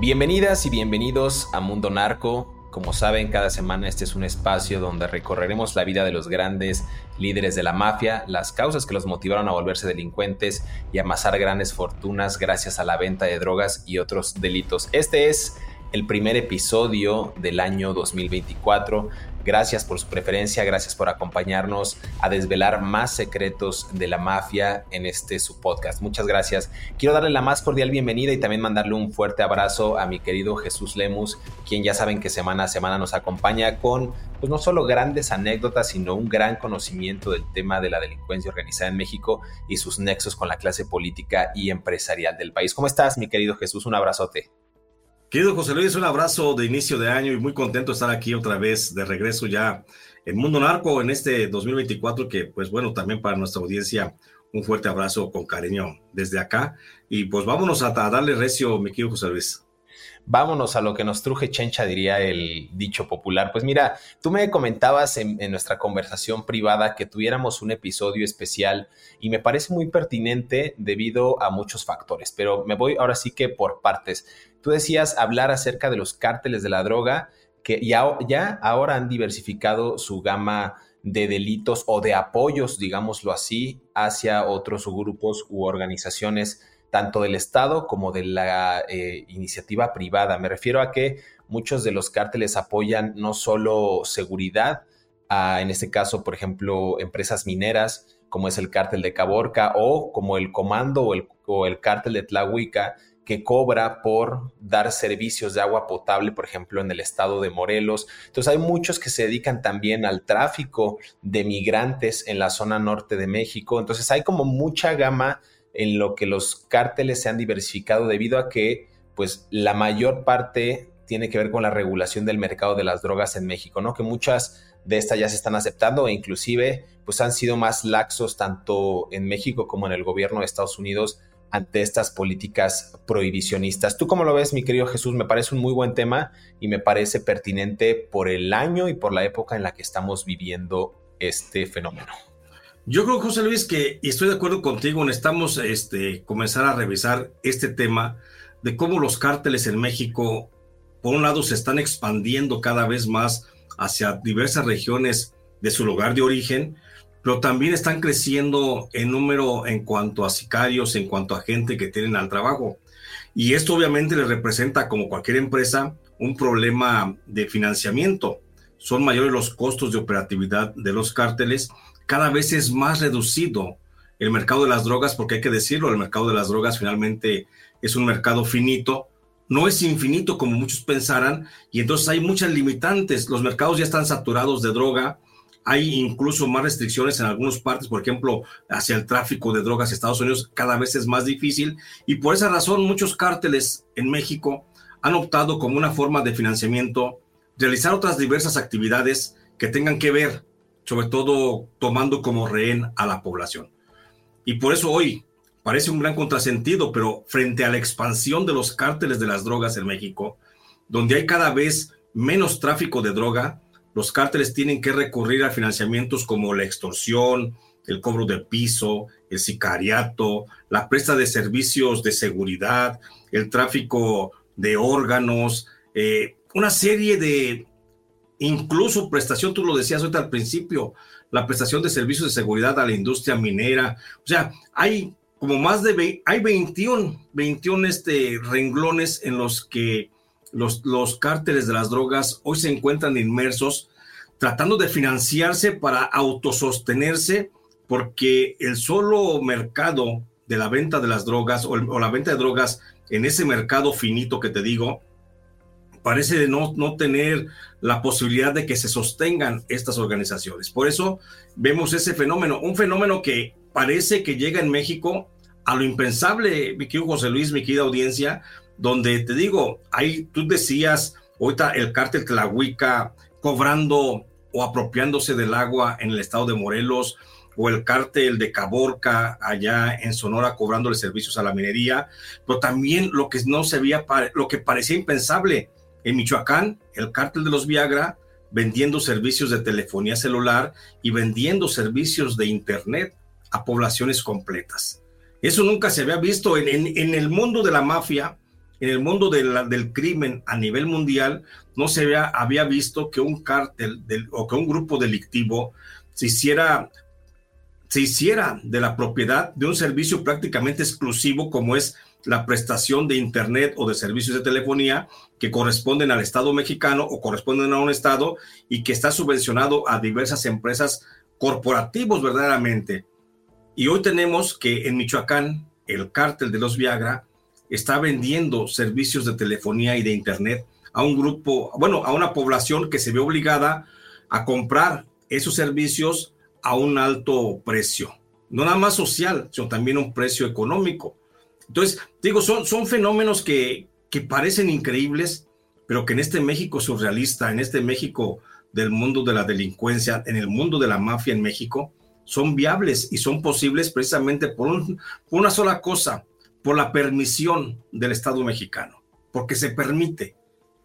Bienvenidas y bienvenidos a Mundo Narco. Como saben, cada semana este es un espacio donde recorreremos la vida de los grandes líderes de la mafia, las causas que los motivaron a volverse delincuentes y amasar grandes fortunas gracias a la venta de drogas y otros delitos. Este es el primer episodio del año 2024. Gracias por su preferencia, gracias por acompañarnos a desvelar más secretos de la mafia en este su podcast. Muchas gracias. Quiero darle la más cordial bienvenida y también mandarle un fuerte abrazo a mi querido Jesús Lemus, quien ya saben que semana a semana nos acompaña con pues no solo grandes anécdotas, sino un gran conocimiento del tema de la delincuencia organizada en México y sus nexos con la clase política y empresarial del país. ¿Cómo estás, mi querido Jesús? Un abrazote. Querido José Luis, un abrazo de inicio de año y muy contento de estar aquí otra vez de regreso ya en Mundo Narco en este 2024 que pues bueno, también para nuestra audiencia un fuerte abrazo con cariño desde acá. Y pues vámonos a, a darle recio, mi querido José Luis vámonos a lo que nos truje chencha, diría el dicho popular. Pues mira, tú me comentabas en, nuestra conversación privada que tuviéramos un episodio especial y me parece muy pertinente debido a muchos factores, pero me voy ahora sí que por partes. Tú decías hablar acerca de los cárteles de la droga que ya, ya ahora han diversificado su gama de delitos o de apoyos, digámoslo así, hacia otros grupos u organizaciones tanto del Estado como de la eh, iniciativa privada. Me refiero a que muchos de los cárteles apoyan no solo seguridad, en este caso, por ejemplo, empresas mineras, como es el cártel de Caborca, o como el Comando o el, o el cártel de Tlahuica, que cobra por dar servicios de agua potable, por ejemplo, en el estado de Morelos. Entonces hay muchos que se dedican también al tráfico de migrantes en la zona norte de México. Entonces hay como mucha gama en lo que los cárteles se han diversificado debido a que pues la mayor parte tiene que ver con la regulación del mercado de las drogas en México, ¿no? Que muchas de estas ya se están aceptando e inclusive pues han sido más laxos tanto en México como en el gobierno de Estados Unidos ante estas políticas prohibicionistas. ¿Tú cómo lo ves, mi querido Jesús? Me parece un muy buen tema y me parece pertinente por el año y por la época en la que estamos viviendo este fenómeno. Yo creo, José Luis, que, estoy de acuerdo contigo, necesitamos este, comenzar a revisar este tema de cómo los cárteles en México, por un lado, se están expandiendo cada vez más hacia diversas regiones de su lugar de origen, pero también están creciendo en número en cuanto a sicarios, en cuanto a gente que tienen al trabajo. Y esto obviamente le representa, como cualquier empresa, un problema de financiamiento. Son mayores los costos de operatividad de los cárteles cada vez es más reducido el mercado de las drogas, porque hay que decirlo, el mercado de las drogas finalmente es un mercado finito, no es infinito como muchos pensaran, y entonces hay muchas limitantes, los mercados ya están saturados de droga, hay incluso más restricciones en algunas partes, por ejemplo, hacia el tráfico de drogas en Estados Unidos cada vez es más difícil, y por esa razón muchos cárteles en México han optado como una forma de financiamiento realizar otras diversas actividades que tengan que ver sobre todo tomando como rehén a la población. Y por eso hoy parece un gran contrasentido, pero frente a la expansión de los cárteles de las drogas en México, donde hay cada vez menos tráfico de droga, los cárteles tienen que recurrir a financiamientos como la extorsión, el cobro de piso, el sicariato, la presta de servicios de seguridad, el tráfico de órganos, eh, una serie de, incluso prestación, tú lo decías ahorita al principio, la prestación de servicios de seguridad a la industria minera. O sea, hay como más de, hay 21, 21 este, renglones en los que los, los cárteles de las drogas hoy se encuentran inmersos tratando de financiarse para autosostenerse porque el solo mercado de la venta de las drogas o, la venta de drogas en ese mercado finito que te digo, parece no, no tener la posibilidad de que se sostengan estas organizaciones. Por eso vemos ese fenómeno, un fenómeno que parece que llega en México a lo impensable, mi querido José Luis, mi querida audiencia, donde te digo, ahí tú decías, ahorita el cártel Tlahuica cobrando o apropiándose del agua en el estado de Morelos, o el cártel de Caborca allá en Sonora cobrándole servicios a la minería, pero también lo que no se veía, lo que parecía impensable en Michoacán, el cártel de los Viagra vendiendo servicios de telefonía celular y vendiendo servicios de internet a poblaciones completas. Eso nunca se había visto en, el mundo de la mafia, en el mundo del crimen a nivel mundial, no se había, había visto que un cártel o que un grupo delictivo se hiciera se hiciera de la propiedad de un servicio prácticamente exclusivo como es la prestación de Internet o de servicios de telefonía que corresponden al Estado mexicano o corresponden a un Estado y que está subvencionado a diversas empresas corporativos verdaderamente. Y hoy tenemos que en Michoacán el cártel de los Viagra está vendiendo servicios de telefonía y de Internet a un grupo, bueno, a una población que se ve obligada a comprar esos servicios a un alto precio, no nada más social, sino también un precio económico. Entonces, digo, son, son fenómenos que, que parecen increíbles, pero que en este México surrealista, en este México del mundo de la delincuencia, en el mundo de la mafia en México, son viables y son posibles precisamente por, por una sola cosa, por la permisión del Estado mexicano, porque se permite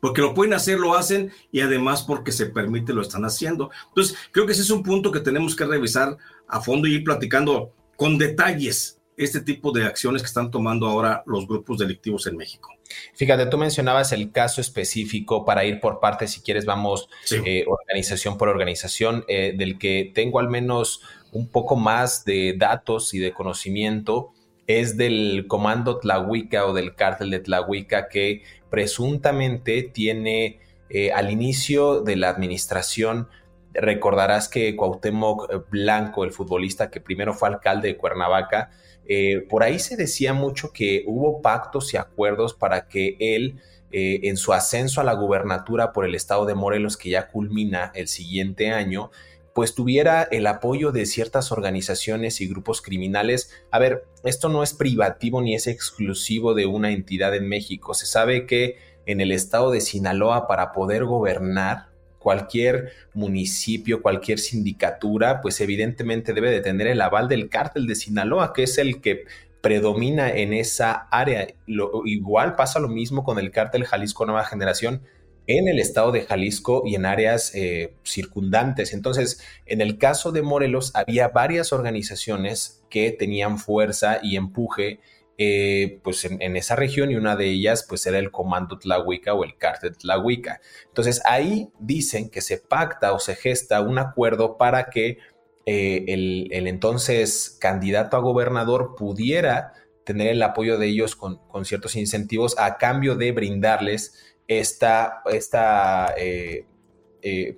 porque lo pueden hacer, lo hacen y además porque se permite, lo están haciendo. Entonces, creo que ese es un punto que tenemos que revisar a fondo y ir platicando con detalles este tipo de acciones que están tomando ahora los grupos delictivos en México. Fíjate, tú mencionabas el caso específico para ir por partes, si quieres vamos eh, organización por organización, eh, del que tengo al menos un poco más de datos y de conocimiento es del comando Tlahuica o del cártel de Tlahuica que presuntamente tiene eh, al inicio de la administración, recordarás que Cuauhtémoc Blanco, el futbolista que primero fue alcalde de Cuernavaca, eh, por ahí se decía mucho que hubo pactos y acuerdos para que él, eh, en su ascenso a la gubernatura por el estado de Morelos, que ya culmina el siguiente año, pues tuviera el apoyo de ciertas organizaciones y grupos criminales. A ver, esto no es privativo ni es exclusivo de una entidad en México. Se sabe que en el estado de Sinaloa para poder gobernar cualquier municipio, cualquier sindicatura, pues evidentemente debe de tener el aval del cártel de Sinaloa, que es el que predomina en esa área. Lo, igual pasa lo mismo con el cártel Jalisco Nueva Generación, en el estado de Jalisco y en áreas eh, circundantes. Entonces, en el caso de Morelos, había varias organizaciones que tenían fuerza y empuje eh, pues en, esa región y una de ellas pues era el Comando Tlahuica o el Cártel Tlahuica. Entonces ahí dicen que se pacta o se gesta un acuerdo para que eh, el, entonces candidato a gobernador pudiera tener el apoyo de ellos con, con ciertos incentivos a cambio de brindarles esta, esta eh,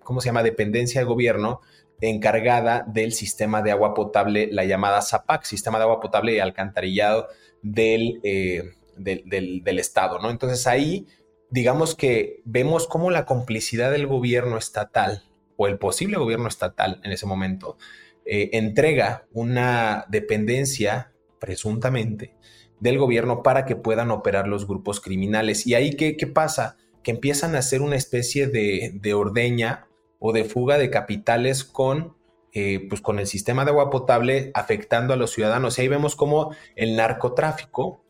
¿cómo se llama?, dependencia de gobierno encargada del sistema de agua potable, la llamada SAPAC, Sistema de Agua Potable y Alcantarillado eh, del, del, Estado, ¿no? Entonces ahí, digamos que vemos cómo la complicidad del gobierno estatal o el posible gobierno estatal en ese momento entrega una dependencia, presuntamente, del gobierno para que puedan operar los grupos criminales. ¿Y ahí qué, qué pasa? Que empiezan a hacer una especie de, ordeña o de fuga de capitales con, eh, pues con el sistema de agua potable afectando a los ciudadanos. Y ahí vemos cómo el narcotráfico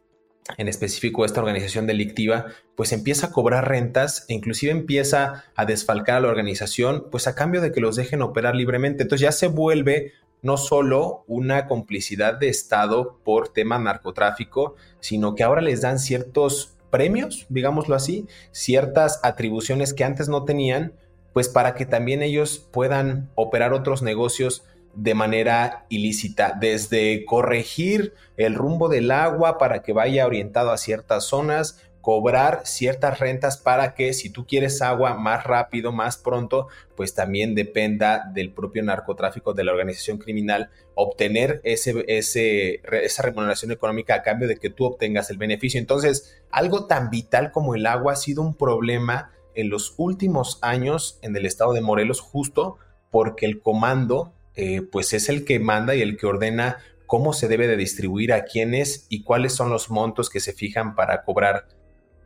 en específico esta organización delictiva, pues empieza a cobrar rentas e inclusive empieza a desfalcar a la organización, pues a cambio de que los dejen operar libremente. Entonces ya se vuelve no solo una complicidad de Estado por tema narcotráfico, sino que ahora les dan ciertos premios, digámoslo así, ciertas atribuciones que antes no tenían, pues para que también ellos puedan operar otros negocios de manera ilícita, desde corregir el rumbo del agua para que vaya orientado a ciertas zonas, cobrar ciertas rentas para que si tú quieres agua más rápido, más pronto, pues también dependa del propio narcotráfico de la organización criminal obtener ese, esa remuneración económica a cambio de que tú obtengas el beneficio. Entonces, algo tan vital como el agua ha sido un problema en los últimos años en el estado de Morelos justo porque el comando eh, pues es el que manda y el que ordena cómo se debe de distribuir a quiénes y cuáles son los montos que se fijan para cobrar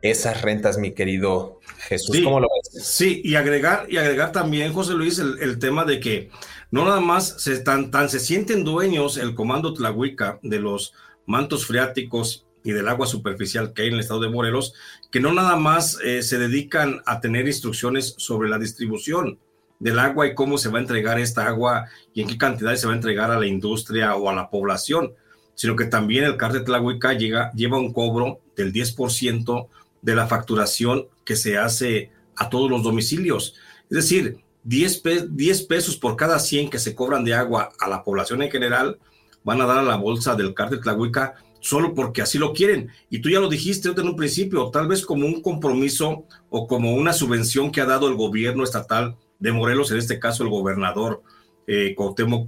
esas rentas, mi querido Jesús. ¿Cómo lo ves? Sí, y agregar, y agregar también, José Luis, el, tema de que no nada más se, tan, tan se sienten dueños el comando Tlahuica de los mantos freáticos y del agua superficial que hay en el estado de Morelos, que no nada más eh, se dedican a tener instrucciones sobre la distribución, del agua y cómo se va a entregar esta agua y en qué cantidad se va a entregar a la industria o a la población, sino que también el cártel Tlahuica llega, lleva un cobro del 10% de la facturación que se hace a todos los domicilios. Es decir, 10, 10 pesos por cada 100 que se cobran de agua a la población en general van a dar a la bolsa del cártel Tlahuica solo porque así lo quieren. Y tú ya lo dijiste en un principio, tal vez como un compromiso o como una subvención que ha dado el gobierno estatal de Morelos, en este caso el gobernador eh,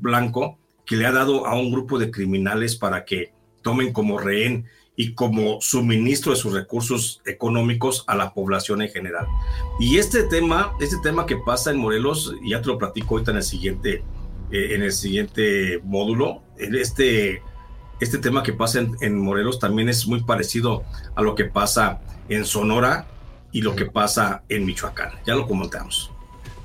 Blanco, que le ha dado a un grupo de criminales para que tomen como rehén y como suministro de sus recursos económicos a la población en general. Y este tema, este tema que pasa en Morelos, ya te lo platico ahorita en el siguiente, eh, en el siguiente módulo, este, este tema que pasa en, Morelos también es muy parecido a lo que pasa en Sonora y lo que pasa en Michoacán. Ya lo comentamos.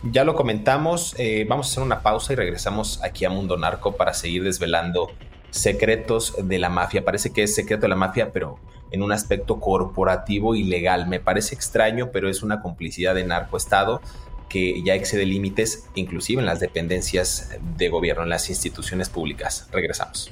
Ya lo comentamos, eh, vamos a hacer una pausa y regresamos aquí a Mundo Narco para seguir desvelando secretos de la mafia. Parece que es secreto de la mafia, pero en un aspecto corporativo y legal. Me parece extraño, pero es una complicidad de narcoestado que ya excede límites, inclusive en las dependencias de gobierno, en las instituciones públicas. Regresamos.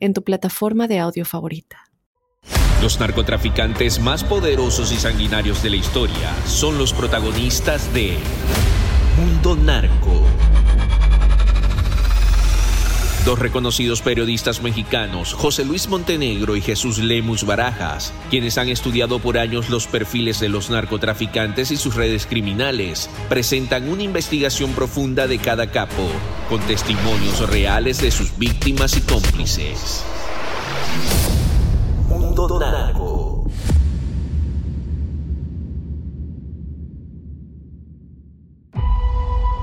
en tu plataforma de audio favorita. Los narcotraficantes más poderosos y sanguinarios de la historia son los protagonistas de Mundo Narco. Dos reconocidos periodistas mexicanos, José Luis Montenegro y Jesús Lemus Barajas, quienes han estudiado por años los perfiles de los narcotraficantes y sus redes criminales, presentan una investigación profunda de cada capo, con testimonios reales de sus víctimas y cómplices.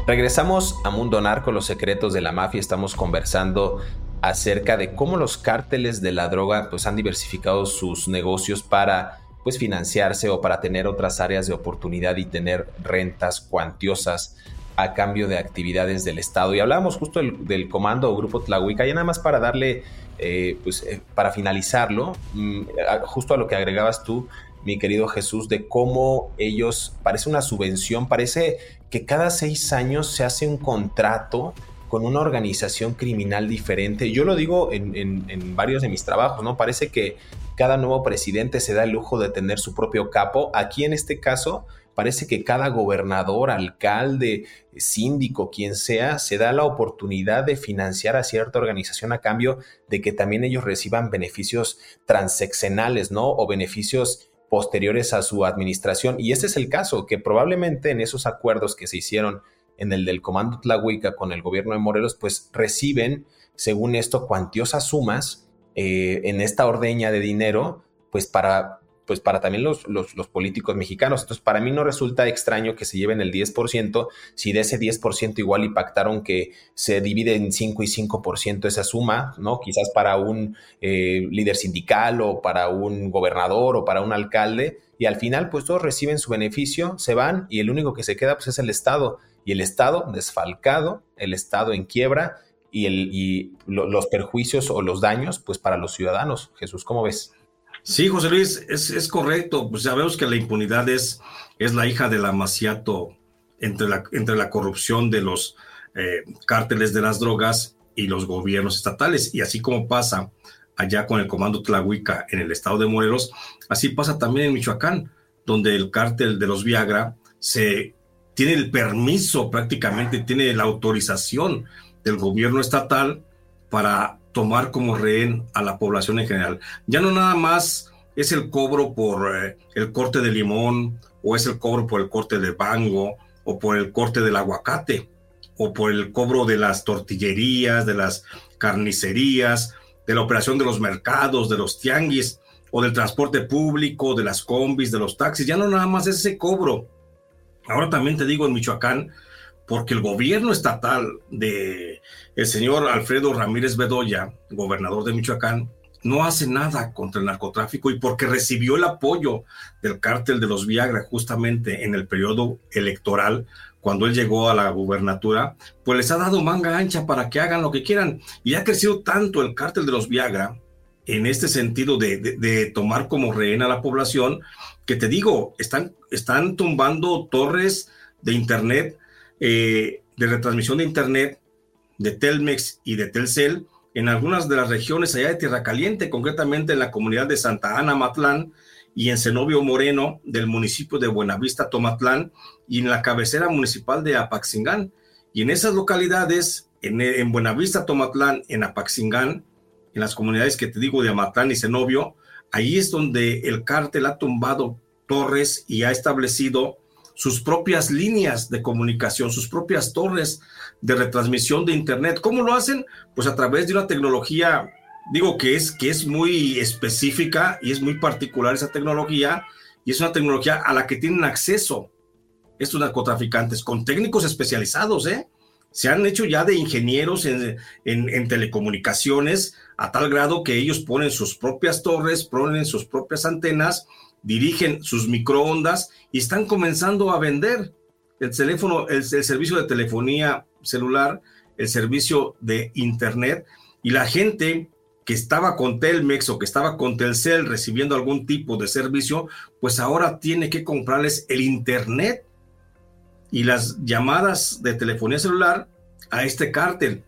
Regresamos a Mundo Narco, los secretos de la mafia. Estamos conversando acerca de cómo los cárteles de la droga pues, han diversificado sus negocios para pues, financiarse o para tener otras áreas de oportunidad y tener rentas cuantiosas a cambio de actividades del Estado. Y hablábamos justo del, comando o grupo Tlahuica, y nada más para darle eh, pues eh, para finalizarlo, mm, justo a lo que agregabas tú, mi querido Jesús, de cómo ellos, parece una subvención, parece que cada seis años se hace un contrato con una organización criminal diferente. Yo lo digo en, en, varios de mis trabajos, ¿no? Parece que cada nuevo presidente se da el lujo de tener su propio capo. Aquí en este caso, parece que cada gobernador, alcalde, síndico, quien sea, se da la oportunidad de financiar a cierta organización a cambio de que también ellos reciban beneficios transeccionales, ¿no? O beneficios posteriores a su administración. Y este es el caso, que probablemente en esos acuerdos que se hicieron en el del Comando Tlahuica con el gobierno de Morelos, pues reciben, según esto, cuantiosas sumas eh, en esta ordeña de dinero, pues para pues para también los, los, políticos mexicanos. Entonces, para mí no resulta extraño que se lleven el 10%, si de ese 10% igual y pactaron que se divide en 5 y 5% esa suma, ¿no? Quizás para un eh, líder sindical o para un gobernador o para un alcalde, y al final pues todos reciben su beneficio, se van y el único que se queda pues es el Estado, y el Estado desfalcado, el Estado en quiebra, y los perjuicios o los daños pues para los ciudadanos. Jesús, ¿cómo ves? Sí, José Luis, es, correcto. Pues sabemos que la impunidad es, es la hija del amaciato entre la, entre la corrupción de los eh, cárteles de las drogas y los gobiernos estatales. Y así como pasa allá con el comando Tlahuica en el estado de Morelos, así pasa también en Michoacán, donde el cártel de los Viagra se tiene el permiso prácticamente, tiene la autorización del gobierno estatal para tomar como rehén a la población en general. Ya no nada más es el cobro por eh, el corte de limón o es el cobro por el corte de bango o por el corte del aguacate o por el cobro de las tortillerías, de las carnicerías, de la operación de los mercados, de los tianguis o del transporte público, de las combis, de los taxis. Ya no nada más es ese cobro. Ahora también te digo en Michoacán, porque el gobierno estatal de el señor Alfredo Ramírez Bedoya, gobernador de Michoacán, no hace nada contra el narcotráfico y porque recibió el apoyo del cártel de los Viagra justamente en el periodo electoral, cuando él llegó a la gubernatura, pues les ha dado manga ancha para que hagan lo que quieran. Y ha crecido tanto el cártel de los Viagra en este sentido de, tomar como rehén a la población, que te digo, están, están tumbando torres de Internet eh, de retransmisión de Internet de Telmex y de Telcel en algunas de las regiones allá de Tierra Caliente, concretamente en la comunidad de Santa Ana, Matlán, y en Zenobio Moreno, del municipio de Buenavista, Tomatlán, y en la cabecera municipal de Apaxingán. Y en esas localidades, en, en Buenavista, Tomatlán, en Apaxingán, en las comunidades que te digo de Amatlán y Zenobio, ahí es donde el cártel ha tumbado torres y ha establecido sus propias líneas de comunicación, sus propias torres de retransmisión de Internet. ¿Cómo lo hacen? Pues a través de una tecnología, digo que es, que es muy específica y es muy particular esa tecnología, y es una tecnología a la que tienen acceso estos narcotraficantes con técnicos especializados, ¿eh? Se han hecho ya de ingenieros en, en telecomunicaciones a tal grado que ellos ponen sus propias torres, ponen sus propias antenas dirigen sus microondas y están comenzando a vender el teléfono, el, servicio de telefonía celular, el servicio de internet. Y la gente que estaba con Telmex o que estaba con Telcel recibiendo algún tipo de servicio, pues ahora tiene que comprarles el internet y las llamadas de telefonía celular a este cártel,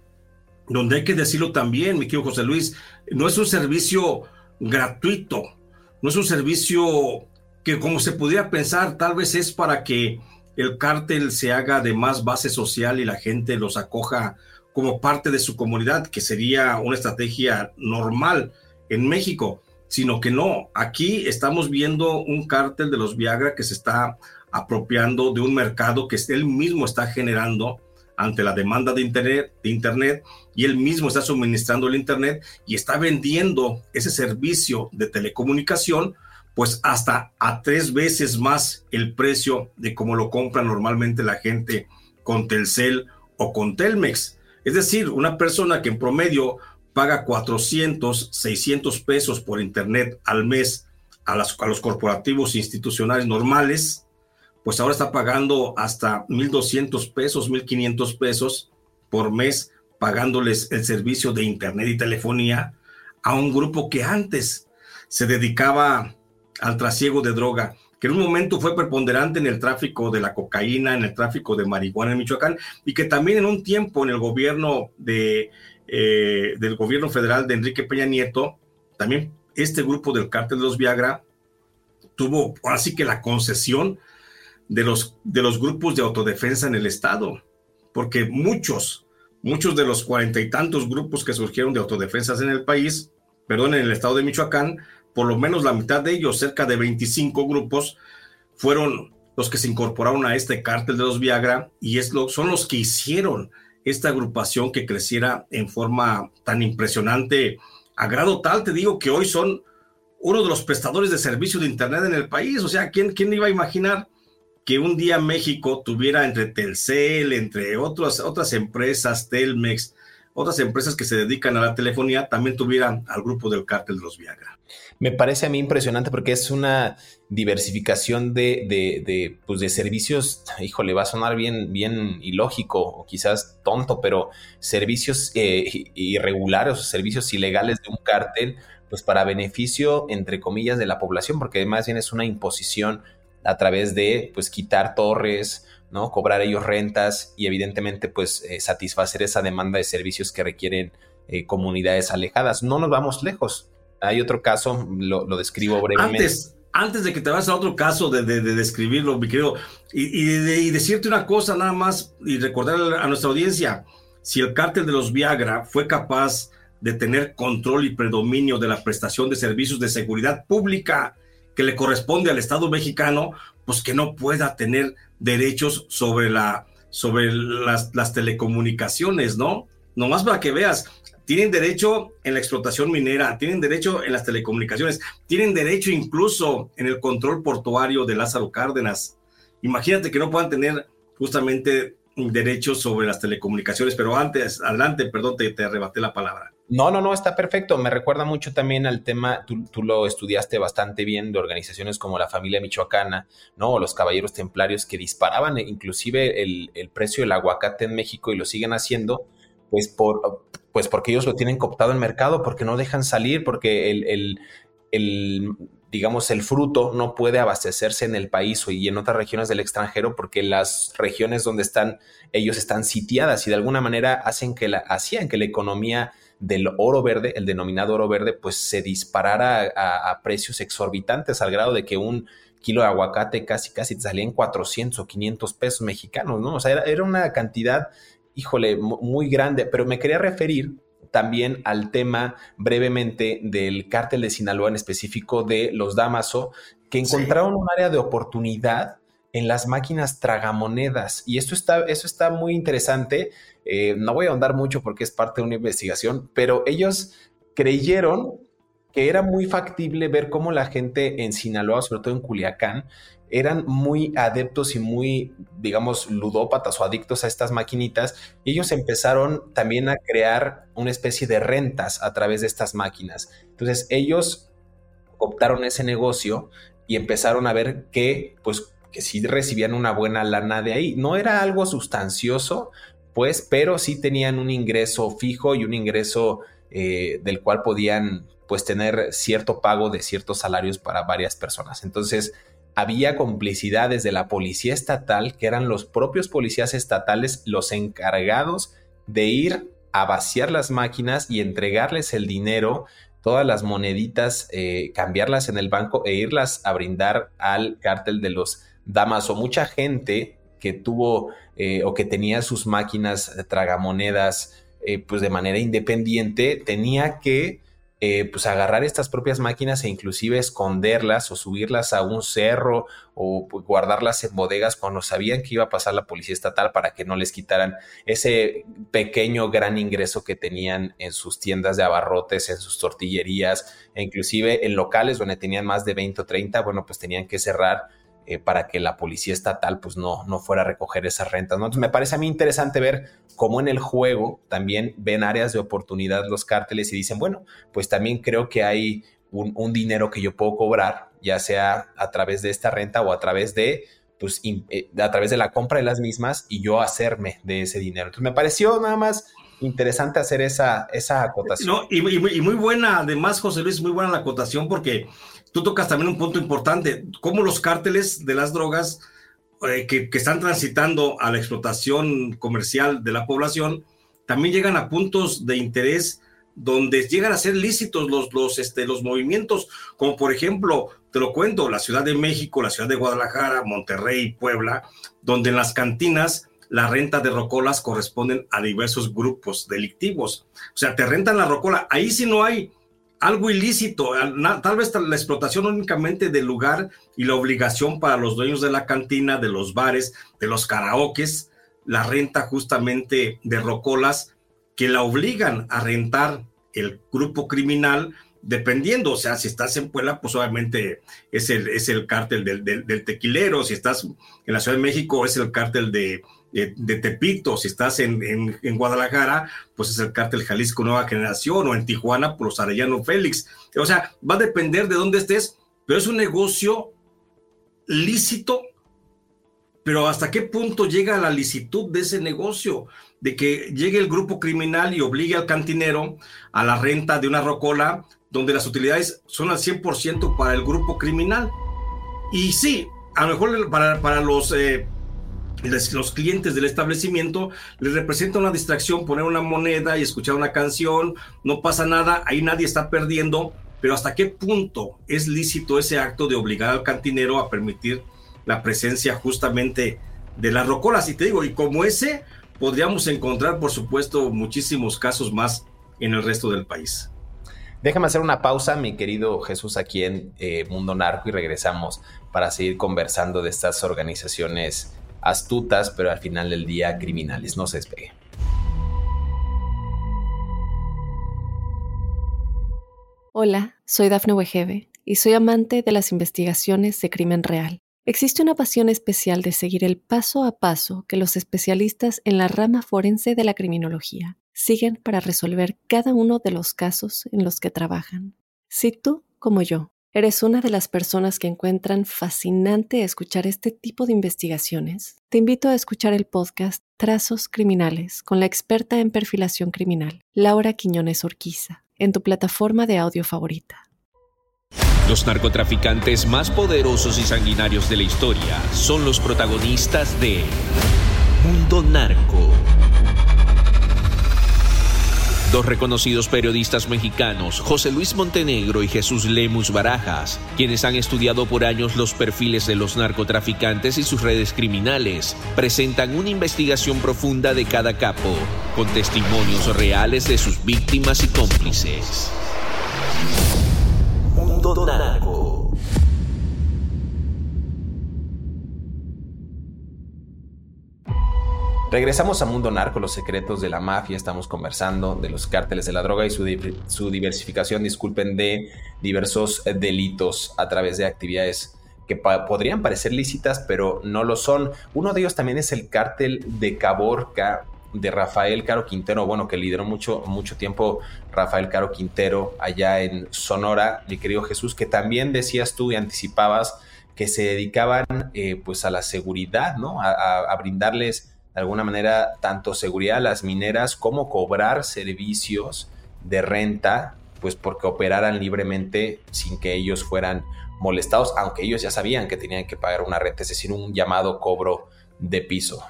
donde hay que decirlo también, mi querido José Luis, no es un servicio gratuito, no es un servicio que como se pudiera pensar, tal vez es para que el cártel se haga de más base social y la gente los acoja como parte de su comunidad, que sería una estrategia normal en México, sino que no, aquí estamos viendo un cártel de los Viagra que se está apropiando de un mercado que él mismo está generando ante la demanda de internet, de internet y él mismo está suministrando el internet y está vendiendo ese servicio de telecomunicación pues hasta a tres veces más el precio de como lo compra normalmente la gente con Telcel o con Telmex. Es decir, una persona que en promedio paga 400, 600 pesos por internet al mes a, a los corporativos institucionales normales, pues ahora está pagando hasta 1.200 pesos, 1.500 pesos por mes, pagándoles el servicio de Internet y telefonía a un grupo que antes se dedicaba al trasiego de droga, que en un momento fue preponderante en el tráfico de la cocaína, en el tráfico de marihuana en Michoacán, y que también en un tiempo en el gobierno de, eh, del gobierno federal de Enrique Peña Nieto, también este grupo del cártel de los Viagra tuvo así que la concesión de los, de los grupos de autodefensa en el Estado, porque muchos, muchos de los cuarenta y tantos grupos que surgieron de autodefensas en el país, perdón, en el Estado de Michoacán, por lo menos la mitad de ellos, cerca de 25 grupos, fueron los que se incorporaron a este cártel de los Viagra y es lo, son los que hicieron esta agrupación que creciera en forma tan impresionante, a grado tal, te digo, que hoy son uno de los prestadores de servicios de Internet en el país. O sea, ¿quién, quién iba a imaginar que un día México tuviera entre Telcel, entre otras, otras empresas, Telmex, otras empresas que se dedican a la telefonía, también tuvieran al grupo del cártel de los? Me parece a mí impresionante porque es una diversificación de, de, pues de servicios, híjole, va a sonar bien, bien ilógico o quizás tonto, pero servicios eh, irregulares o servicios ilegales de un cártel, pues para beneficio, entre comillas, de la población, porque más bien es una imposición a través de, pues, quitar torres, ¿no? Cobrar ellos rentas y evidentemente, pues, eh, satisfacer esa demanda de servicios que requieren eh, comunidades alejadas. No nos vamos lejos hay otro caso, lo, describo brevemente. Antes, antes de que te vayas a otro caso de, describirlo, mi querido, y, y, decirte una cosa nada más y recordar a nuestra audiencia, si el cártel de los Viagra fue capaz de tener control y predominio de la prestación de servicios de seguridad pública que le corresponde al Estado mexicano, pues que no pueda tener derechos sobre, la, sobre las, las telecomunicaciones, ¿no? Nomás para que veas, tienen derecho en la explotación minera, tienen derecho en las telecomunicaciones, tienen derecho incluso en el control portuario de Lázaro Cárdenas. Imagínate que no puedan tener justamente derechos sobre las telecomunicaciones, pero antes, adelante, perdón, te, te arrebaté la palabra. No, no, no, está perfecto. Me recuerda mucho también al tema, tú, lo estudiaste bastante bien, de organizaciones como la familia michoacana, ¿no? O los caballeros templarios que disparaban inclusive el, el precio del aguacate en México y lo siguen haciendo, pues por, pues porque ellos lo tienen cooptado el mercado, porque no dejan salir, porque el, el, digamos, el fruto no puede abastecerse en el país y en otras regiones del extranjero porque las regiones donde están ellos están sitiadas y de alguna manera hacen que la, hacían que la economía del oro verde, el denominado oro verde, pues se disparara a, precios exorbitantes al grado de que un kilo de aguacate casi casi te salía en 400 o 500 pesos mexicanos, ¿no? O sea, era, era una cantidad híjole, muy grande, pero me quería referir también al tema brevemente del cártel de Sinaloa, en específico de los Damaso, que encontraron un área de oportunidad en las máquinas tragamonedas. Y esto está, eso está muy interesante. Eh, no voy a ahondar mucho porque es parte de una investigación, pero ellos creyeron que era muy factible ver cómo la gente en Sinaloa, sobre todo en Culiacán, eran muy adeptos y muy, digamos, ludópatas o adictos a estas maquinitas. Ellos empezaron también a crear una especie de rentas a través de estas máquinas. Entonces ellos optaron ese negocio y empezaron a ver que, pues, que sí recibían una buena lana de ahí. No era algo sustancioso, pues, pero sí tenían un ingreso fijo y un ingreso eh, del cual podían, pues, tener cierto pago de ciertos salarios para varias personas. Entonces, había complicidades de la policía estatal, que eran los propios policías estatales los encargados de ir a vaciar las máquinas y entregarles el dinero, todas las moneditas, eh, cambiarlas en el banco e irlas a brindar al cártel de los damas o mucha gente que tuvo eh, o que tenía sus máquinas tragamonedas eh, pues de manera independiente tenía que eh, pues agarrar estas propias máquinas e inclusive esconderlas o subirlas a un cerro o pues, guardarlas en bodegas cuando sabían que iba a pasar la policía estatal para que no les quitaran ese pequeño gran ingreso que tenían en sus tiendas de abarrotes, en sus tortillerías e inclusive en locales donde tenían más de 20 o 30, bueno, pues tenían que cerrar eh, para que la policía estatal pues no, no fuera a recoger esas rentas. Entonces me parece a mí interesante ver cómo en el juego también ven áreas de oportunidad los cárteles y dicen, bueno, pues también creo que hay un, dinero que yo puedo cobrar, ya sea a través de esta renta o a través de pues eh, a través de la compra de las mismas y yo hacerme de ese dinero. Entonces me pareció nada más interesante hacer esa, esa acotación. No, y, y, muy buena, además, José Luis, muy buena la acotación porque tú tocas también un punto importante, cómo los cárteles de las drogas eh, que, están transitando a la explotación comercial de la población, también llegan a puntos de interés donde llegan a ser lícitos los, los, este, los movimientos, como por ejemplo, te lo cuento, la Ciudad de México, la Ciudad de Guadalajara, Monterrey, Puebla, donde en las cantinas la renta de rocolas corresponden a diversos grupos delictivos. O sea, te rentan la rocola, ahí sí no hay algo ilícito, tal vez la explotación únicamente del lugar y la obligación para los dueños de la cantina, de los bares, de los karaokes, la renta justamente de rocolas que la obligan a rentar el grupo criminal, dependiendo, o sea, si estás en Puebla, pues obviamente es el, es el cártel del, del tequilero, si estás en la Ciudad de México es el cártel de, de, Tepito, si estás en, en, Guadalajara, pues es el cártel Jalisco Nueva Generación, o en Tijuana, por los Arellano Félix. O sea, va a depender de dónde estés, pero es un negocio lícito, pero hasta qué punto llega la licitud de ese negocio, de que llegue el grupo criminal y obligue al cantinero a la renta de una rocola donde las utilidades son al 100% para el grupo criminal. Y sí, a lo mejor para, para los... Eh, los clientes del establecimiento les representa una distracción poner una moneda y escuchar una canción, no pasa nada, ahí nadie está perdiendo, pero hasta qué punto es lícito ese acto de obligar al cantinero a permitir la presencia justamente de las rocolas. Y te digo, y como ese, podríamos encontrar, por supuesto, muchísimos casos más en el resto del país. Déjame hacer una pausa, mi querido Jesús, aquí en eh, Mundo Narco y regresamos para seguir conversando de estas organizaciones astutas, pero al final del día criminales. No se despegue. Hola, soy Dafne Wegebe y soy amante de las investigaciones de crimen real. Existe una pasión especial de seguir el paso a paso que los especialistas en la rama forense de la criminología siguen para resolver cada uno de los casos en los que trabajan. Si tú, como yo, ¿Eres una de las personas que encuentran fascinante escuchar este tipo de investigaciones? Te invito a escuchar el podcast Trazos Criminales con la experta en perfilación criminal, Laura Quiñones Orquiza, en tu plataforma de audio favorita. Los narcotraficantes más poderosos y sanguinarios de la historia son los protagonistas de Mundo Narco Dos reconocidos periodistas mexicanos, José Luis Montenegro y Jesús Lemus Barajas, quienes han estudiado por años los perfiles de los narcotraficantes y sus redes criminales, presentan una investigación profunda de cada capo, con testimonios reales de sus víctimas y cómplices. Mundo Narco. Regresamos a Mundo Narco, los secretos de la mafia. Estamos conversando de los cárteles de la droga y su, diversificación, disculpen, de diversos delitos a través de actividades que podrían parecer lícitas, pero no lo son. Uno de ellos también es el cártel de Caborca de Rafael Caro Quintero, bueno, que lideró mucho, mucho tiempo Rafael Caro Quintero allá en Sonora, mi querido Jesús, que también decías tú y anticipabas que se dedicaban eh, pues a la seguridad, ¿no? a brindarles alguna manera tanto seguridad a las mineras como cobrar servicios de renta, pues porque operaran libremente sin que ellos fueran molestados, aunque ellos ya sabían que tenían que pagar una renta, es decir, un llamado cobro de piso.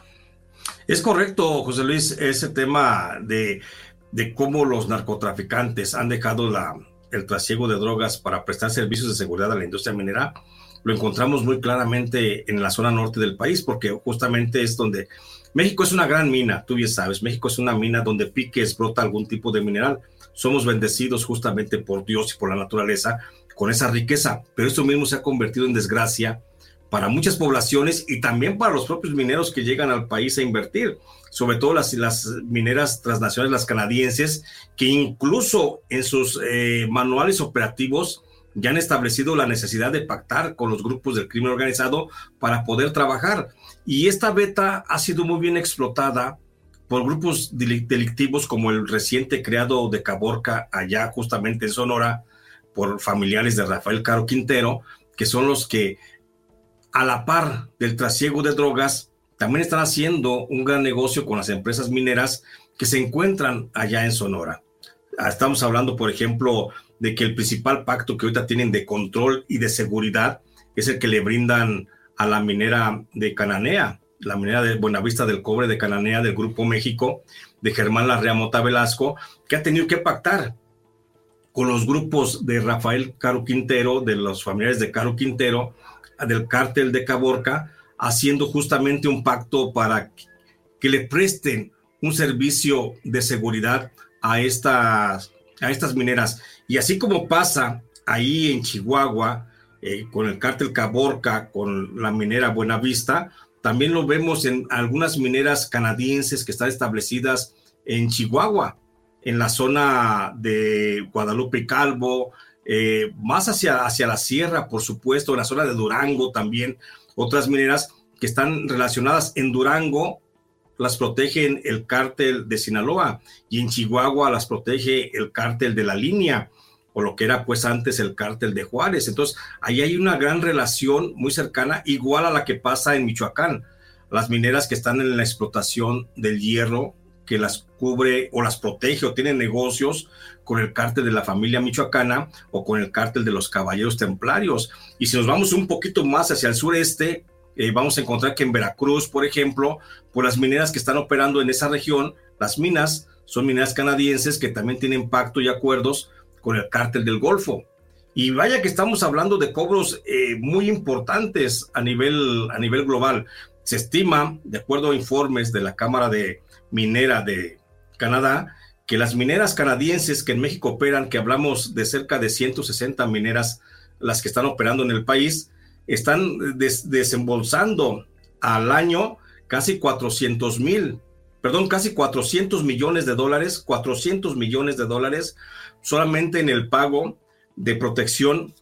Es correcto, José Luis, ese tema de, de cómo los narcotraficantes han dejado la, el trasiego de drogas para prestar servicios de seguridad a la industria minera, lo encontramos muy claramente en la zona norte del país, porque justamente es donde México es una gran mina, tú bien sabes, México es una mina donde pique, brota algún tipo de mineral. Somos bendecidos justamente por Dios y por la naturaleza con esa riqueza, pero esto mismo se ha convertido en desgracia para muchas poblaciones y también para los propios mineros que llegan al país a invertir, sobre todo las, mineras transnacionales, las canadienses, que incluso en sus eh, manuales operativos ya han establecido la necesidad de pactar con los grupos del crimen organizado para poder trabajar. Y esta beta ha sido muy bien explotada por grupos delictivos como el reciente creado de Caborca, allá justamente en Sonora, por familiares de Rafael Caro Quintero, que son los que, a la par del trasiego de drogas, también están haciendo un gran negocio con las empresas mineras que se encuentran allá en Sonora. Estamos hablando, por ejemplo, de que el principal pacto que ahorita tienen de control y de seguridad es el que le brindan a la minera de Cananea, la minera de Buenavista del Cobre de Cananea del Grupo México, de Germán Larrea Mota Velasco, que ha tenido que pactar con los grupos de Rafael Caro Quintero, de los familiares de Caro Quintero, del cártel de Caborca, haciendo justamente un pacto para que le presten un servicio de seguridad a estas, a estas mineras. Y así como pasa ahí en Chihuahua, eh, con el cártel Caborca, con la minera Buenavista, también lo vemos en algunas mineras canadienses que están establecidas en Chihuahua, en la zona de Guadalupe Calvo, eh, más hacia, hacia la sierra, por supuesto, en la zona de Durango también, otras mineras que están relacionadas en Durango las protege el cártel de Sinaloa y en Chihuahua las protege el cártel de la línea o lo que era pues antes el cártel de Juárez. Entonces, ahí hay una gran relación muy cercana, igual a la que pasa en Michoacán. Las mineras que están en la explotación del hierro, que las cubre o las protege o tienen negocios con el cártel de la familia michoacana o con el cártel de los caballeros templarios. Y si nos vamos un poquito más hacia el sureste, eh, vamos a encontrar que en Veracruz, por ejemplo, por las mineras que están operando en esa región, las minas son mineras canadienses que también tienen pacto y acuerdos con el cártel del Golfo. Y vaya que estamos hablando de cobros eh, muy importantes a nivel, a nivel global. Se estima, de acuerdo a informes de la Cámara de Minera de Canadá, que las mineras canadienses que en México operan, que hablamos de cerca de 160 mineras las que están operando en el país, están desembolsando al año casi 400 mil, perdón, casi 400 millones de dólares, 400 millones de dólares solamente en el pago de protección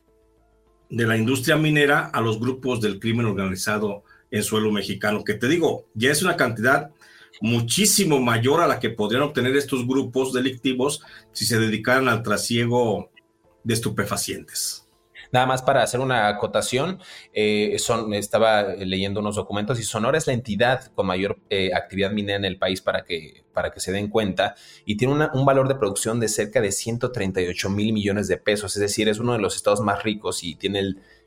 de la industria minera a los grupos del crimen organizado en suelo mexicano, que te digo, ya es una cantidad muchísimo mayor a la que podrían obtener estos grupos delictivos si se dedicaran al trasiego de estupefacientes. Nada más para hacer una acotación, eh, estaba leyendo unos documentos y Sonora es la entidad con mayor eh, actividad minera en el país para que, para que se den cuenta y tiene un valor de producción de cerca de 138 mil millones de pesos, es decir, es uno de los estados más ricos y tiene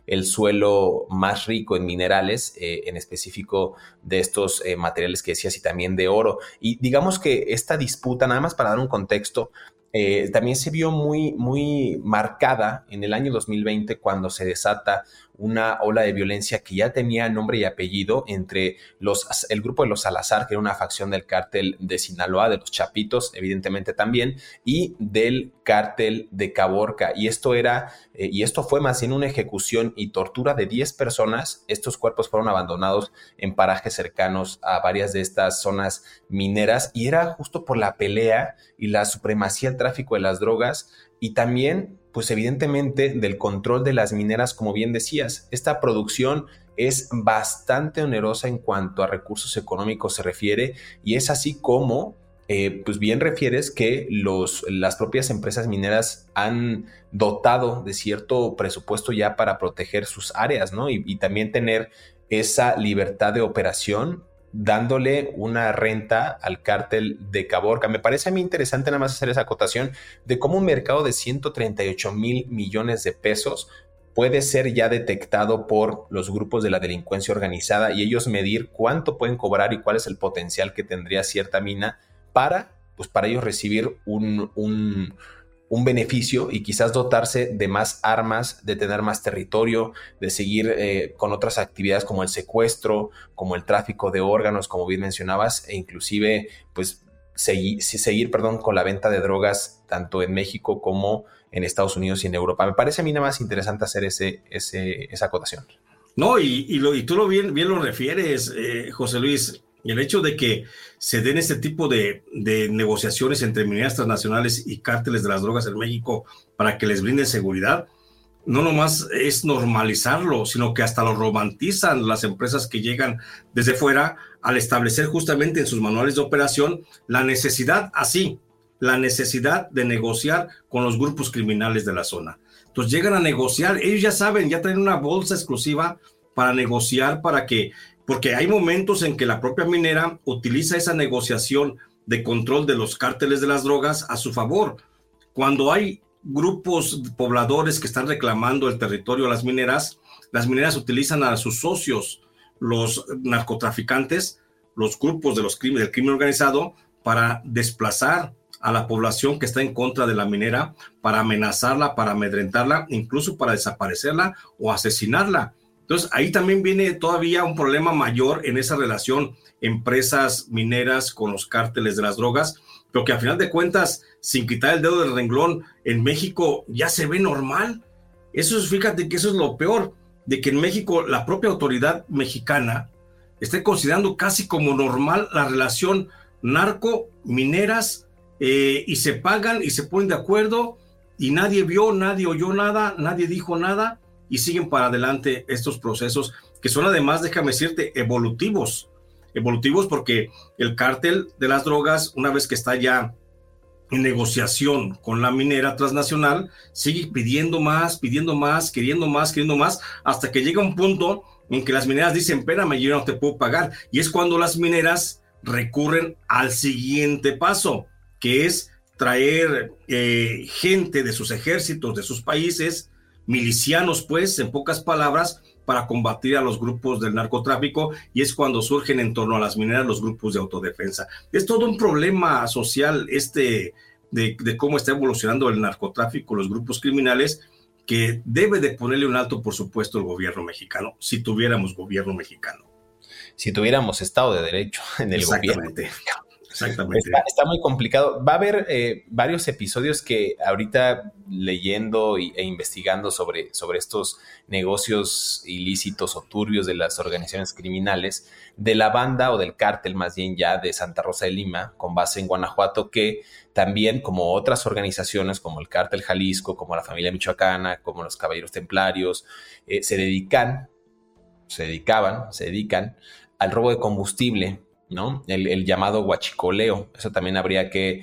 el, suelo más rico en minerales, eh, en específico de estos materiales que decías y también de oro. Y digamos que esta disputa, nada más para dar un contexto, eh, también se vio muy, muy marcada en el año 2020 cuando se desata una ola de violencia que ya tenía nombre y apellido entre los, el grupo de los Salazar, que era una facción del cártel de Sinaloa, de los Chapitos, evidentemente también, y del cártel de Caborca. Y esto era, eh, y esto fue más bien una ejecución y tortura de 10 personas. Estos cuerpos fueron abandonados en parajes cercanos a varias de estas zonas mineras y era justo por la pelea y la supremacía del tráfico de las drogas y también pues evidentemente del control de las mineras, como bien decías. Esta producción es bastante onerosa en cuanto a recursos económicos se refiere y es así como, eh, pues bien refieres que los, las propias empresas mineras han dotado de cierto presupuesto ya para proteger sus áreas, ¿no? y también tener esa libertad de operación dándole una renta al cártel de Caborca. Me parece a mí interesante nada más hacer esa acotación de cómo un mercado de 138 mil millones de pesos puede ser ya detectado por los grupos de la delincuencia organizada y ellos medir cuánto pueden cobrar y cuál es el potencial que tendría cierta mina para, pues para ellos recibir un, un un beneficio y quizás dotarse de más armas, de tener más territorio, de seguir eh, con otras actividades como el secuestro, como el tráfico de órganos, como bien mencionabas, e inclusive pues seguir, seguir perdón, con la venta de drogas tanto en México como en Estados Unidos y en Europa. Me parece a mí nada más interesante hacer ese, ese esa acotación. No, y, y, lo, y tú lo bien, bien lo refieres, eh, José Luis. El hecho de que se den este tipo de, negociaciones entre mineras transnacionales y cárteles de las drogas en México para que les brinden seguridad, no nomás es normalizarlo, sino que hasta lo romantizan las empresas que llegan desde fuera al establecer justamente en sus manuales de operación la necesidad así, la necesidad de negociar con los grupos criminales de la zona. Entonces llegan a negociar, ellos ya saben, ya traen una bolsa exclusiva para negociar, para que porque hay momentos en que la propia minera utiliza esa negociación de control de los cárteles de las drogas a su favor. Cuando hay grupos pobladores que están reclamando el territorio a las mineras, las mineras utilizan a sus socios, los narcotraficantes, los grupos de los crímenes, del crimen organizado, para desplazar a la población que está en contra de la minera, para amenazarla, para amedrentarla, incluso para desaparecerla o asesinarla. Entonces, ahí también viene todavía un problema mayor en esa relación empresas mineras con los cárteles de las drogas, pero que al final de cuentas, sin quitar el dedo del renglón, en México ya se ve normal. Eso es, fíjate que eso es lo peor, de que en México la propia autoridad mexicana esté considerando casi como normal la relación narco-mineras eh, y se pagan y se ponen de acuerdo y nadie vio, nadie oyó nada, nadie dijo nada y siguen para adelante estos procesos que son además, déjame decirte, evolutivos. Evolutivos porque el cártel de las drogas, una vez que está ya en negociación con la minera transnacional, sigue pidiendo más, pidiendo más, queriendo más, queriendo más, hasta que llega un punto en que las mineras dicen, espérame, yo no te puedo pagar. Y es cuando las mineras recurren al siguiente paso, que es traer eh, gente de sus ejércitos, de sus países, milicianos, pues, en pocas palabras, para combatir a los grupos del narcotráfico y es cuando surgen en torno a las mineras los grupos de autodefensa. Es todo un problema social este de, cómo está evolucionando el narcotráfico, los grupos criminales, que debe de ponerle un alto, por supuesto, el gobierno mexicano, si tuviéramos gobierno mexicano. Si tuviéramos Estado de Derecho en el gobierno. Exactamente. Está, muy complicado. Va a haber eh, varios episodios que ahorita leyendo e investigando sobre, sobre estos negocios ilícitos o turbios de las organizaciones criminales, de la banda o del cártel más bien ya de Santa Rosa de Lima, con base en Guanajuato, que también como otras organizaciones como el cártel Jalisco, como la familia michoacana, como los caballeros templarios, eh, se dedican, se dedicaban, se dedican al robo de combustible ¿no? El, llamado huachicoleo. Eso también habría que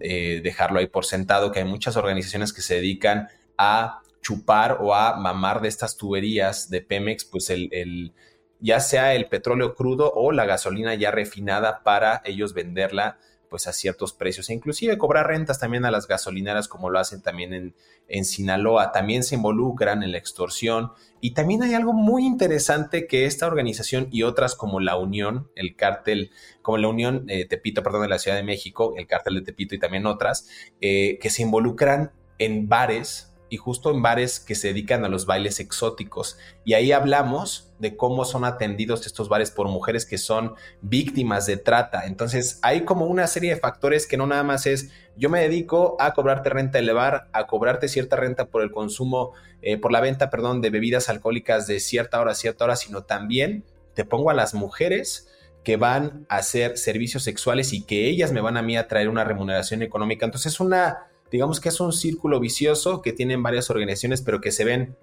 eh, dejarlo ahí por sentado, que hay muchas organizaciones que se dedican a chupar o a mamar de estas tuberías de Pemex, pues el, ya sea el petróleo crudo o la gasolina ya refinada para ellos venderla pues a ciertos precios e inclusive cobrar rentas también a las gasolineras como lo hacen también en, en Sinaloa, también se involucran en la extorsión. Y también hay algo muy interesante que esta organización y otras como la Unión, el cártel, como la Unión eh, Tepito, perdón, de la Ciudad de México, el cártel de Tepito y también otras, eh, que se involucran en bares y justo en bares que se dedican a los bailes exóticos. Y ahí hablamos de cómo son atendidos estos bares por mujeres que son víctimas de trata. Entonces hay como una serie de factores que no nada más es yo me dedico a cobrarte renta del bar, a cobrarte cierta renta por el consumo, eh, por la venta, perdón, de bebidas alcohólicas de cierta hora a cierta hora, sino también te pongo a las mujeres que van a hacer servicios sexuales y que ellas me van a mí a traer una remuneración económica. Entonces es una digamos que es un círculo vicioso que tienen varias organizaciones, pero que se ven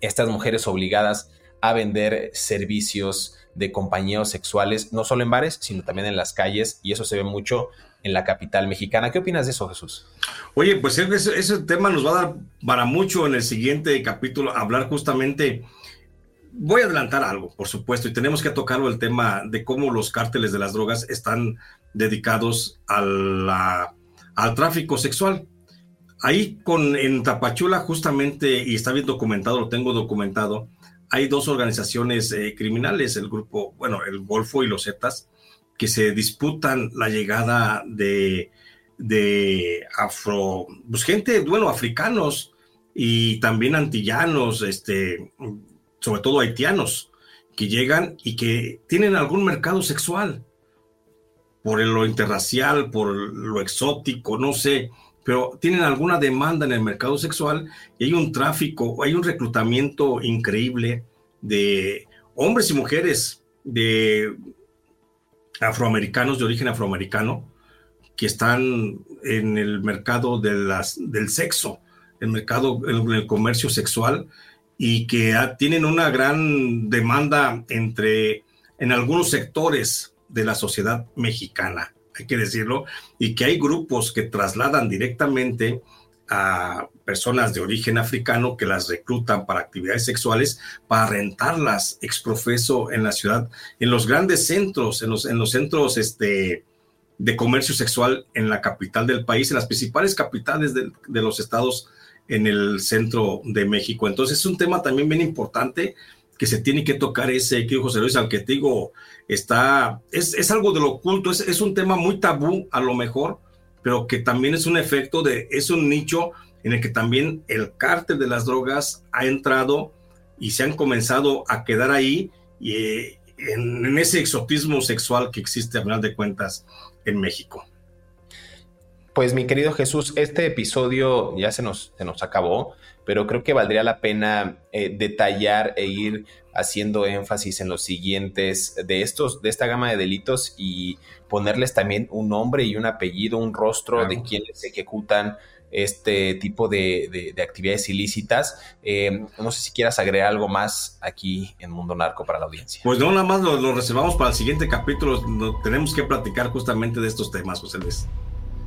estas mujeres obligadas a vender servicios de compañeros sexuales, no solo en bares, sino también en las calles, y eso se ve mucho en la capital mexicana. ¿Qué opinas de eso, Jesús? Oye, pues ese, tema nos va a dar para mucho en el siguiente capítulo, hablar justamente, voy a adelantar algo, por supuesto, y tenemos que tocarlo el tema de cómo los cárteles de las drogas están dedicados a al tráfico sexual. Ahí con, en Tapachula justamente, y está bien documentado, lo tengo documentado, hay dos organizaciones eh, criminales, el grupo, bueno, el Golfo y los Zetas, que se disputan la llegada de, de afro, pues gente, bueno, africanos y también antillanos, este, sobre todo haitianos, que llegan y que tienen algún mercado sexual por lo interracial, por lo exótico, no sé, pero tienen alguna demanda en el mercado sexual y hay un tráfico, hay un reclutamiento increíble de hombres y mujeres de afroamericanos, de origen afroamericano, que están en el mercado de las, del sexo, el mercado, en el comercio sexual, y que tienen una gran demanda entre, en algunos sectores de la sociedad mexicana hay que decirlo, y que hay grupos que trasladan directamente a personas de origen africano que las reclutan para actividades sexuales para rentarlas exprofeso en la ciudad, en los grandes centros, en los, en los centros este, de comercio sexual en la capital del país, en las principales capitales de, de los estados en el centro de México. Entonces es un tema también bien importante que se tiene que tocar ese, que José Luis, aunque te digo, está, es, es algo de lo oculto, es, es, un tema muy tabú a lo mejor, pero que también es un efecto de, es un nicho en el que también el cártel de las drogas ha entrado y se han comenzado a quedar ahí y, eh, en, en, ese exotismo sexual que existe a final de cuentas en México. Pues mi querido Jesús, este episodio ya se nos, se nos acabó, pero creo que valdría la pena eh, detallar e ir haciendo énfasis en los siguientes de estos, de esta gama de delitos y ponerles también un nombre y un apellido, un rostro de quienes ejecutan este tipo de, actividades ilícitas. Eh, no sé si quieras agregar algo más aquí en Mundo Narco para la audiencia. Pues no, nada más lo, reservamos para el siguiente capítulo. tenemos que platicar justamente de estos temas, José Luis.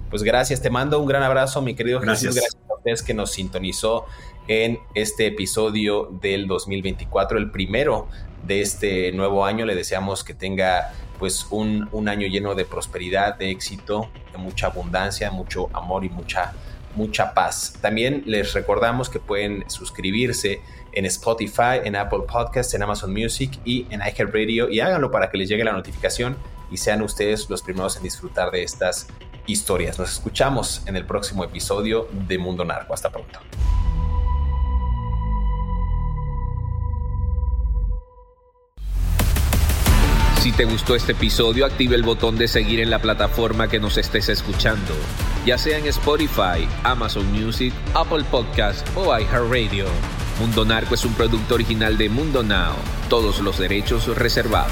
Pues gracias, te mando un gran abrazo, mi querido gracias. Jesús. Gracias a ustedes que nos sintonizó en este episodio del 2024, el primero de este nuevo año. Le deseamos que tenga pues un, un año lleno de prosperidad, de éxito, de mucha abundancia, mucho amor y mucha mucha paz. También les recordamos que pueden suscribirse en Spotify, en Apple Podcasts, en Amazon Music y en iHeartRadio y háganlo para que les llegue la notificación y sean ustedes los primeros en disfrutar de estas historias. Nos escuchamos en el próximo episodio de Mundo Narco. Hasta pronto. Si te gustó este episodio, active el botón de seguir en la plataforma que nos estés escuchando, ya sea en Spotify, Amazon Music, Apple Podcast o iHeartRadio. Mundo Narco es un producto original de Mundo Now, todos los derechos reservados.